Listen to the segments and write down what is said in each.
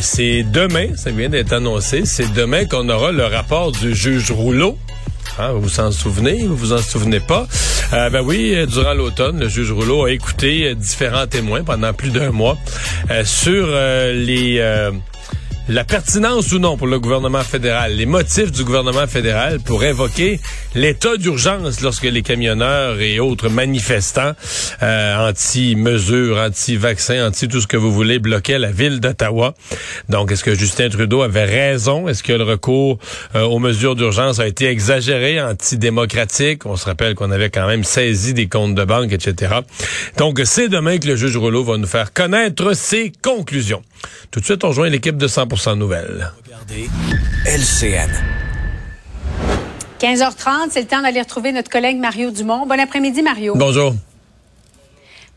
C'est demain, ça vient d'être annoncé, c'est demain qu'on aura le rapport du juge Rouleau. Hein, vous vous en souvenez, vous vous en souvenez pas? Euh, ben oui, euh, durant l'automne, le juge Rouleau a écouté euh, différents témoins pendant plus d'un mois euh, sur les la pertinence ou non pour le gouvernement fédéral, les motifs du gouvernement fédéral pour invoquer l'état d'urgence lorsque les camionneurs et autres manifestants euh, anti-mesures, anti-vaccins, anti tout ce que vous voulez bloquaient la ville d'Ottawa. Donc, est-ce que Justin Trudeau avait raison? Est-ce que le recours euh, aux mesures d'urgence a été exagéré, antidémocratique? On se rappelle qu'on avait quand même saisi des comptes de banque, etc. Donc, c'est demain que le juge Rouleau va nous faire connaître ses conclusions. Tout de suite, on rejoint l'équipe de 100% Nouvelles. Regardez LCN. 15h30, c'est le temps d'aller retrouver notre collègue Mario Dumont. Bon après-midi, Mario. Bonjour.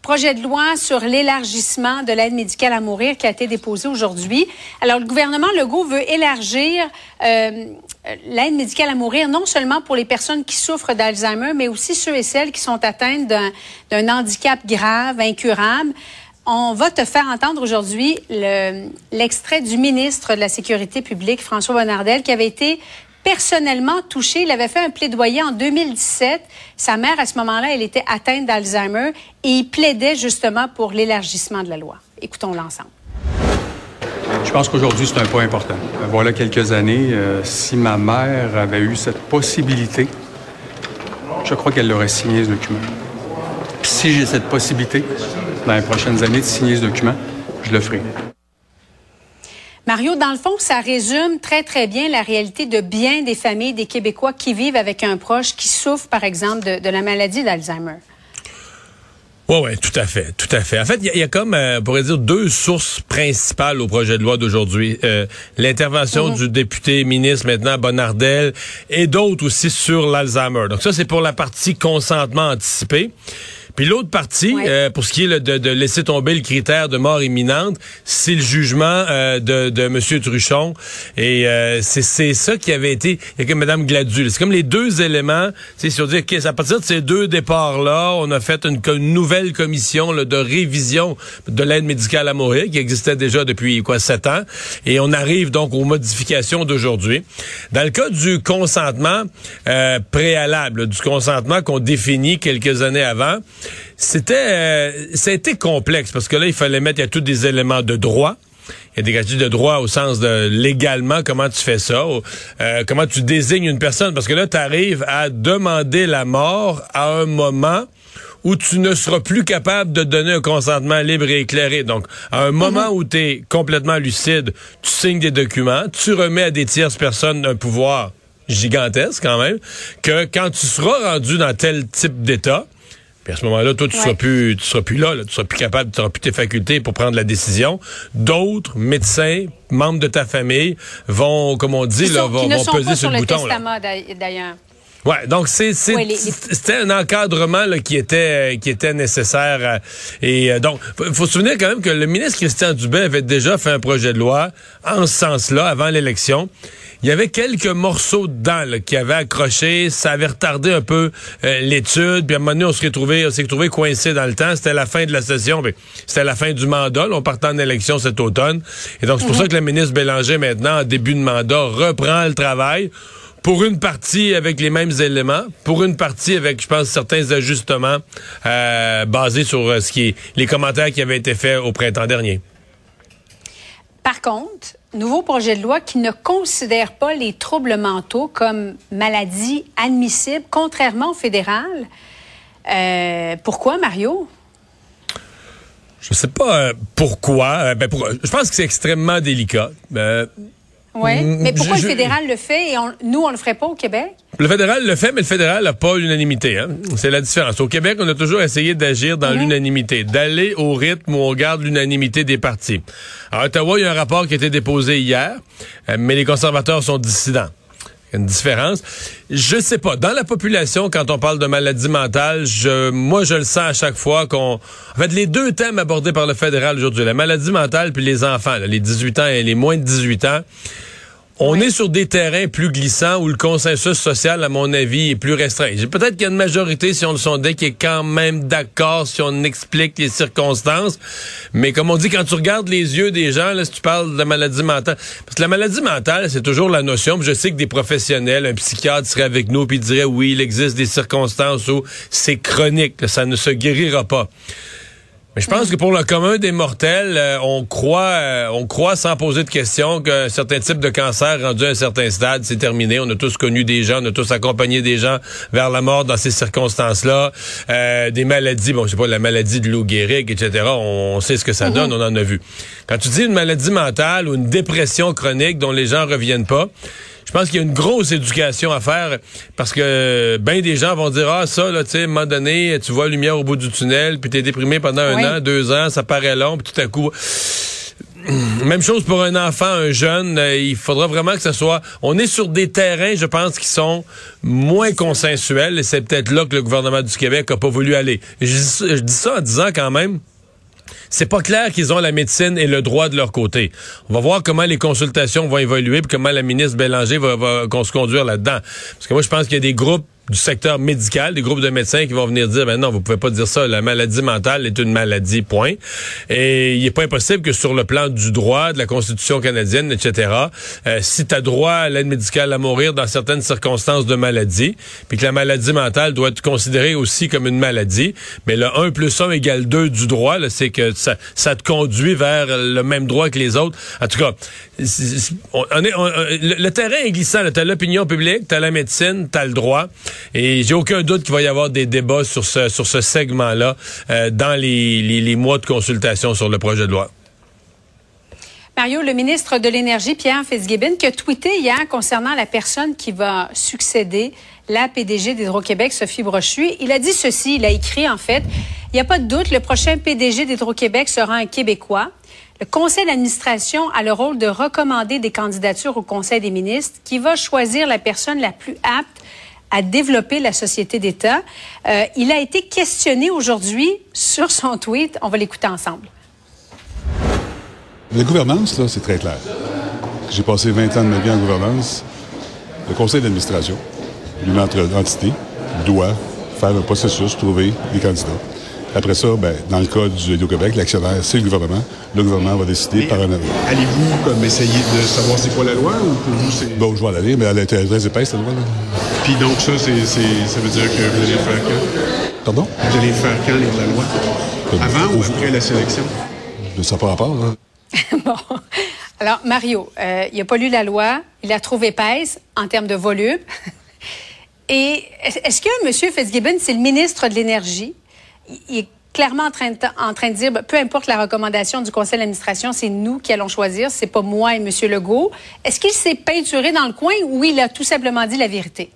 Projet de loi sur l'élargissement de l'aide médicale à mourir qui a été déposé aujourd'hui. Alors, le gouvernement Legault veut élargir euh, l'aide médicale à mourir non seulement pour les personnes qui souffrent d'Alzheimer, mais aussi ceux et celles qui sont atteintes d'un handicap grave, incurable. On va te faire entendre aujourd'hui l'extrait du ministre de la Sécurité publique, François Bonnardel, qui avait été personnellement touché. Il avait fait un plaidoyer en 2017. Sa mère, à ce moment-là, elle était atteinte d'Alzheimer et il plaidait justement pour l'élargissement de la loi. Écoutons l'ensemble. Je pense qu'aujourd'hui, c'est un point important. Voilà quelques années, euh, si ma mère avait eu cette possibilité, je crois qu'elle aurait signé ce document. si j'ai cette possibilité, dans les prochaines années de signer ce document, je le ferai. Mario, dans le fond, ça résume très, très bien la réalité de bien des familles des Québécois qui vivent avec un proche qui souffre, par exemple, de, la maladie d'Alzheimer. Oui, oui, tout à fait, tout à fait. En fait, il y, a comme, euh, on pourrait dire, deux sources principales au projet de loi d'aujourd'hui. Euh, l'intervention mhm. du député ministre maintenant, Bonnardel, et d'autres aussi sur l'Alzheimer. Donc ça, c'est pour la partie consentement anticipé. Puis l'autre partie, euh, pour ce qui est de, de, laisser tomber le critère de mort imminente, c'est le jugement euh, de, de M. Truchon. Et euh, c'est ça qui avait été... Il y a que Mme Gladue. C'est comme les deux éléments. C'est sur dire qu'à partir de ces deux départs-là, on a fait une, nouvelle commission là, de révision de l'aide médicale à mourir qui existait déjà depuis quoi sept ans. Et on arrive donc aux modifications d'aujourd'hui. Dans le cas du consentement préalable, du consentement qu'on définit quelques années avant, c'était, euh, ça a été complexe parce que là, il fallait mettre, il y a tous des éléments de droit. Il y a des garanties de droit au sens de légalement, comment tu fais ça, euh, comment tu désignes une personne, parce que là, tu arrives à demander la mort à un moment où tu ne seras plus capable de donner un consentement libre et éclairé. Donc, à un moment mhm. où tu es complètement lucide, tu signes des documents, tu remets à des tierces personnes un pouvoir gigantesque quand même, que quand tu seras rendu dans tel type d'état, puis à ce moment-là, toi, tu seras plus, tu seras plus là, tu seras plus capable, tu n'auras plus tes facultés pour prendre la décision. D'autres médecins, membres de ta famille, vont, comme on dit, là, vont, peser sur, le, bouton. d'ailleurs. Ouais, donc c'est c'était un encadrement là, qui était qui était nécessaire euh, et euh, donc faut, se souvenir quand même que le ministre Christian Dubé avait déjà fait un projet de loi en ce sens-là avant l'élection il y avait quelques morceaux dedans là, qui avaient accroché. Ça avait retardé un peu euh, l'étude. Puis à un moment donné, on s'est retrouvé, on s'est retrouvé coincé dans le temps. C'était la fin de la session. C'était la fin du mandat. on partait en élection cet automne. Et donc, c'est pour mhm. ça que le ministre Bélanger, maintenant, en début de mandat, reprend le travail pour une partie avec les mêmes éléments, pour une partie avec, je pense, certains ajustements euh, basés sur euh, ce qui est les commentaires qui avaient été faits au printemps dernier. Par contre, nouveau projet de loi qui ne considère pas les troubles mentaux comme maladie admissible, contrairement au fédéral. Euh, pourquoi, Mario? Je sais pas pourquoi. Ben, Je pense que c'est extrêmement délicat. Oui, mais pourquoi le fédéral le fait et nous, on le ferait pas au Québec? Le fédéral le fait, mais le fédéral n'a pas l'unanimité. Hein? C'est la différence. Au Québec, on a toujours essayé d'agir dans mhm. l'unanimité, d'aller au rythme où on garde l'unanimité des partis. À Ottawa, il y a un rapport qui a été déposé hier, mais les conservateurs sont dissidents une différence. Je sais pas. Dans la population, quand on parle de maladie mentale, je, moi, je le sens à chaque fois qu'on... En fait, les deux thèmes abordés par le fédéral aujourd'hui, la maladie mentale puis les enfants, les 18 ans et les moins de 18 ans, on est sur des terrains plus glissants où le consensus social, à mon avis, est plus restreint. Peut-être qu'il y a une majorité, si on le sondait, qui est quand même d'accord si on explique les circonstances. Mais comme on dit, quand tu regardes les yeux des gens, là, si tu parles de la maladie mentale, parce que la maladie mentale, c'est toujours la notion. je sais que des professionnels, un psychiatre serait avec nous puis dirait oui, il existe des circonstances où c'est chronique, ça ne se guérira pas. Mais je pense que pour le commun des mortels, euh, on croit, euh, on croit sans poser de questions qu'un certain type de cancer rendu à un certain stade, c'est terminé. On a tous connu des gens, on a tous accompagné des gens vers la mort dans ces circonstances-là. Euh, des maladies, bon, je sais pas, la maladie de Lou Gehrig, etc. On, sait ce que ça mhm. donne, on en a vu. Quand tu dis une maladie mentale ou une dépression chronique dont les gens reviennent pas, je pense qu'il y a une grosse éducation à faire parce que ben des gens vont dire ah ça là tu sais à un moment donné tu vois la lumière au bout du tunnel puis t'es déprimé pendant un an deux ans ça paraît long puis tout à coup même chose pour un enfant, un jeune. Euh, il faudra vraiment que ce soit. On est sur des terrains, je pense, qui sont moins consensuels. Et c'est peut-être là que le gouvernement du Québec a pas voulu aller. je dis ça en disant quand même c'est pas clair qu'ils ont la médecine et le droit de leur côté. On va voir comment les consultations vont évoluer et comment la ministre Bélanger va, va se conduire là-dedans. Parce que moi, je pense qu'il y a des groupes du secteur médical, des groupes de médecins qui vont venir dire, ben non, vous pouvez pas dire ça, la maladie mentale est une maladie, point. Et il est pas impossible que sur le plan du droit, de la Constitution canadienne, etc., euh, si tu as droit à l'aide médicale à mourir dans certaines circonstances de maladie, puis que la maladie mentale doit être considérée aussi comme une maladie, mais le 1 plus 1 égale 2 du droit, c'est que ça, ça te conduit vers le même droit que les autres. En tout cas, on est, le, terrain est glissant. Tu as l'opinion publique, tu as la médecine, tu as le droit. Et j'ai aucun doute qu'il va y avoir des débats sur ce, sur ce segment-là euh, dans les, les, mois de consultation sur le projet de loi. Mario, le ministre de l'Énergie, Pierre Fitzgibbon, qui a tweeté hier concernant la personne qui va succéder la PDG d'Hydro-Québec, Sophie Brochu. Il a dit ceci, il a écrit en fait, il n'y a pas de doute, le prochain PDG d'Hydro-Québec sera un Québécois. Le conseil d'administration a le rôle de recommander des candidatures au conseil des ministres qui va choisir la personne la plus apte à développer la société d'État. Euh, il a été questionné aujourd'hui sur son tweet. On va l'écouter ensemble. La gouvernance, là, c'est très clair. J'ai passé 20 ans de ma vie en gouvernance. Le conseil d'administration, une entité, doit faire un processus, trouver des candidats. Après ça, ben, dans le cas du québec l'actionnaire, c'est le gouvernement. Le gouvernement va décider par un avis. Allez-vous comme essayer de savoir c'est quoi la loi ou pour vous c'est. Bon, je vais aller, mais elle est très épaisse, la loi. Là. Puis donc ça, c'est, ça veut dire que vous allez faire quand? Pardon? Vous allez faire quand les la loi? Avant ou après la sélection? De ça pas rapport, là. bon. Alors, Mario, euh, il n'a pas lu la loi, il l'a trouvé épaisse en termes de volume. Et est-ce que M. Fitzgibbon, c'est le ministre de l'Énergie? il est clairement en train, de, en train de dire, ben, peu importe la recommandation du conseil d'administration, c'est nous qui allons choisir, c'est pas moi et M. Legault. Est-ce qu'il s'est peinturé dans le coin ou il a tout simplement dit la vérité?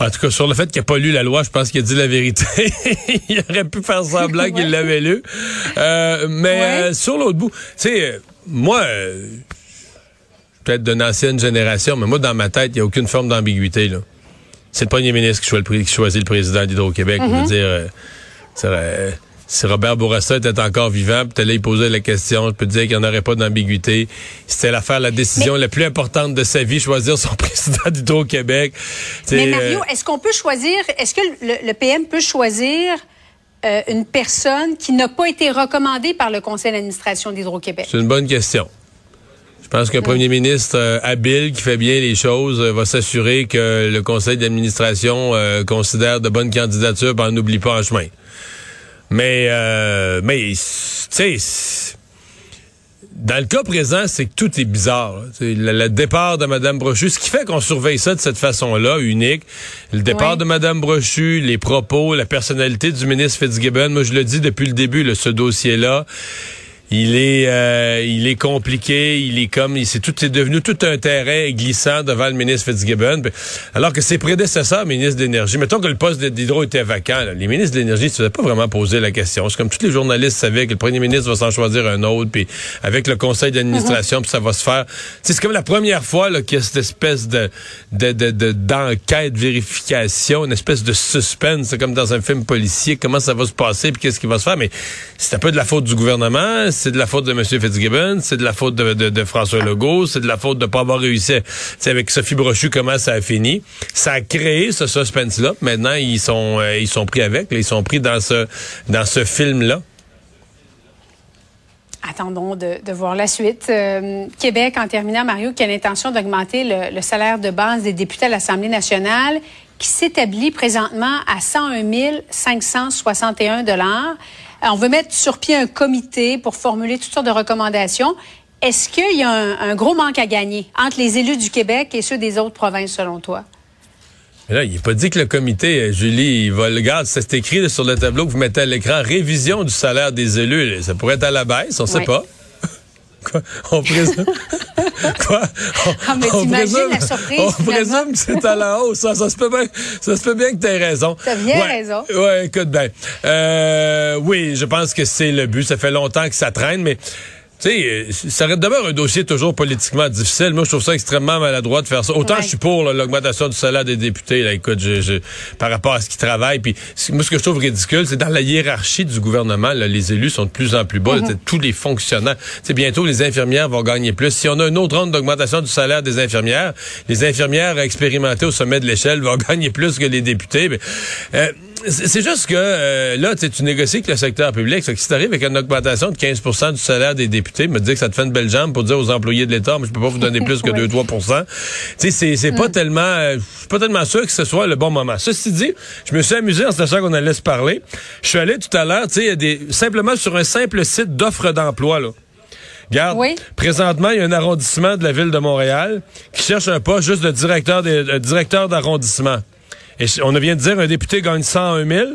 En tout cas, sur le fait qu'il n'a pas lu la loi, je pense qu'il a dit la vérité. il aurait pu faire semblant qu'il l'avait lu. Euh, mais euh, sur l'autre bout, tu sais, euh, moi, peut-être d'une ancienne génération, mais moi, dans ma tête, il n'y a aucune forme d'ambiguïté. là c'est le premier ministre qui choisit, le président d'Hydro-Québec. Je veux mhm. dire, si Robert Bourassa était encore vivant, peut-être il posait la question, je peux dire qu'il n'y en aurait pas d'ambiguïté. C'était l'affaire, la décision la plus importante de sa vie, choisir son président d'Hydro-Québec. Mais Mario, euh, est-ce qu'on peut choisir, est-ce que le, PM peut choisir euh, une personne qui n'a pas été recommandée par le conseil d'administration d'Hydro-Québec? C'est une bonne question. Je pense qu'un premier ministre euh, habile qui fait bien les choses euh, va s'assurer que le conseil d'administration euh, considère de bonnes candidatures, ben, n'oublie pas en chemin. Mais, mais, tu sais, dans le cas présent, c'est que tout est bizarre. Le, le, départ de Mme Brochu, ce qui fait qu'on surveille ça de cette façon-là, unique. Le départ de Mme Brochu, les propos, la personnalité du ministre Fitzgibbon. Moi, je le dis depuis le début, là, ce dossier-là. Il est, euh, il est compliqué, il est comme, c'est tout, c'est devenu tout un terrain glissant devant le ministre Fitzgibbon. Alors que ses prédécesseurs, ministres de l'énergie, mettons que le poste d'hydro était vacant, là, les ministres de l'énergie ne se faisaient pas vraiment poser la question. C'est comme tous les journalistes savaient que le premier ministre va s'en choisir un autre, puis avec le conseil d'administration, puis ça va se faire. C'est comme la première fois qu'il y a cette espèce de, de, de, de- d'enquête, vérification, une espèce de suspense, c'est comme dans un film policier, comment ça va se passer, puis qu'est-ce qui va se faire. Mais c'est un peu de la faute du gouvernement, c'est de la faute de M. Fitzgibbon, c'est de la faute de, François Legault, c'est de la faute de pas avoir réussi. Sais, avec Sophie Brochu, comment ça a fini. Ça a créé ce suspense-là. Maintenant, ils sont, euh, ils sont pris avec, ils sont pris dans ce, dans ce film-là. Attendons de, voir la suite. Euh, Québec, en terminant, Mario, qui a l'intention d'augmenter le, salaire de base des députés à l'Assemblée nationale, qui s'établit présentement à 101 561 dollars? Euh, On veut mettre sur pied un comité pour formuler toutes sortes de recommandations. Est-ce qu'il y a un, un gros manque à gagner entre les élus du Québec et ceux des autres provinces, selon toi? Mais là, il n'est pas dit que le comité, euh, Julie, il va le garder. C'est écrit sur le tableau que vous mettez à l'écran, révision du salaire des élus. Ça pourrait être à la baisse, on sait Oui. pas. Quoi? On présume. Quoi? On, Ah, mais on t'imagines présume- la surprise, On présume que c'est à la hausse. Ça, ça se peut bien, ça se peut bien que tu aies raison. T'as bien Ouais. raison. Ouais, écoute bien. Euh, oui, je pense que c'est le but. Ça fait longtemps que ça traîne, mais tu sais, euh, ça demeure un dossier toujours politiquement difficile. Moi, je trouve ça extrêmement maladroit de faire ça. Autant Ouais. je suis pour l'augmentation du salaire des députés. Là, écoute, je, je- par rapport à ce qu'ils travaillent. Puis moi, ce que je trouve ridicule, c'est dans la hiérarchie du gouvernement, là, les élus sont de plus en plus bas. Mhm. tous les fonctionnaires. Sais, bientôt, les infirmières vont gagner plus. Si on a une autre ronde d'augmentation du salaire des infirmières, les infirmières expérimentées au sommet de l'échelle vont gagner plus que les députés. Mais, euh, c'est juste que euh, là, tu négocies avec le secteur public. Fait que si tu arrives avec une augmentation de 15% du salaire des députés, me dire que ça te fait une belle jambe pour dire aux employés de l'État, mais je peux pas vous donner plus que Oui. 2-3 Tu sais, c'est- c'est pas tellement euh, je suis pas tellement sûr que ce soit le bon moment. Ceci dit, je me suis amusé en sachant qu'on allait se parler. Je suis allé tout à l'heure, tu sais, simplement sur un simple site d'offres d'emploi là. Regarde, Oui. présentement, il y a un arrondissement de la ville de Montréal qui cherche un poste juste de directeur des- directeur d'arrondissement. Et on vient de dire un député gagne 101 000.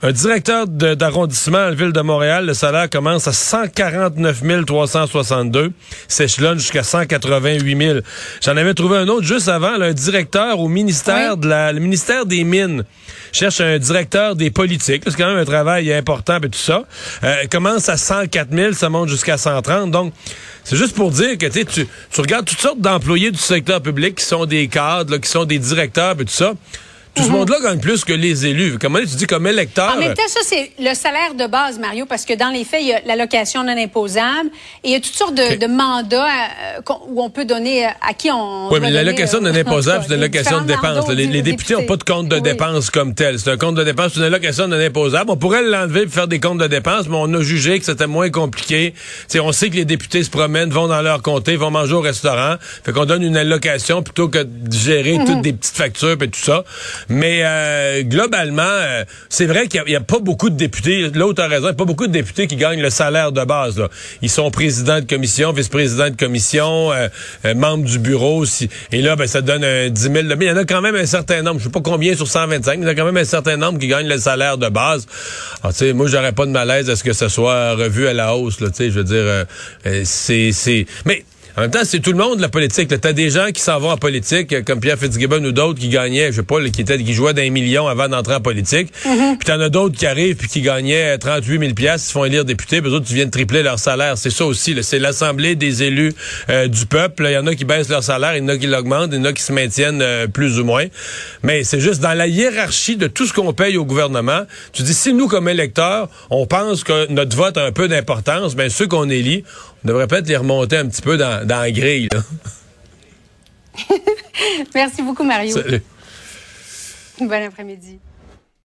Un directeur d'arrondissement à la ville de Montréal, le salaire commence à 149 362, s'échelonne jusqu'à 188 000. J'en avais trouvé un autre juste avant, là, un directeur au ministère Oui. de la, le ministère des Mines. Cherche un directeur des politiques. C'est quand même un travail important et tout ça. Euh, commence à 104 000, ça monte jusqu'à 130. Donc, c'est juste pour dire que tu sais, tu tu regardes toutes sortes d'employés du secteur public qui sont des cadres, là, qui sont des directeurs et tout ça. Tout ce monde-là gagne plus que les élus. Comment tu dis comme électeur? En même temps, ça, c'est le salaire de base, Mario, parce que dans les faits, il y a l'allocation non imposable et il y a toutes sortes de, mandats euh, où on peut donner euh, à qui on. Oui, mais l'allocation donner, non euh, imposable, c'est tout une cas, allocation de dépenses. Les, députés n'ont pas de compte de Oui. dépenses comme tel. C'est un compte de dépenses, c'est une allocation non imposable. On pourrait l'enlever et faire des comptes de dépenses, mais on a jugé que c'était moins compliqué. T'sais, on sait que les députés se promènent, vont dans leur comté, vont manger au restaurant. Fait qu'on donne une allocation plutôt que de gérer Mhm. toutes des petites factures et tout ça. Mais euh, globalement, euh, c'est vrai qu'il n'y a, pas beaucoup de députés. L'autre a raison, il n'y a pas beaucoup de députés qui gagnent le salaire de base. là. Ils sont présidents de commission, vice-présidents de commission, euh, euh, membres du bureau. aussi. Et là, ben, ça donne un 10 000. Mais il y en a quand même un certain nombre. Je sais pas combien sur 125, mais il y en a quand même un certain nombre qui gagnent le salaire de base. Alors, tu sais, moi, j'aurais pas de malaise à ce que ce soit revu à la hausse. Là, tu sais, je veux dire, euh, c'est. Mais en même temps, c'est tout le monde la politique. T'as des gens qui s'en vont en politique, euh, comme Pierre Fitzgibbon ou d'autres qui gagnaient, je sais pas, qui étaient, qui jouaient d'un million avant d'entrer en politique. Puis t'en as d'autres qui arrivent puis qui gagnaient euh, 38 000 pièces, se font élire députés, puis eux autres, tu viens de tripler leur salaire. C'est ça aussi. C'est l'assemblée des élus euh, du peuple. Il y en a qui baissent leur salaire, il y en a qui l'augmentent, il y en a qui se maintiennent euh, plus ou moins. Mais c'est juste dans la hiérarchie de tout ce qu'on paye au gouvernement. Tu dis, si nous, comme électeurs, on pense que notre vote a un peu d'importance, ben ceux qu'on élit, on devrait peut-être les remonter un petit peu dans, dans la grille. Là. Merci beaucoup, Mario. Salut. Bon après-midi.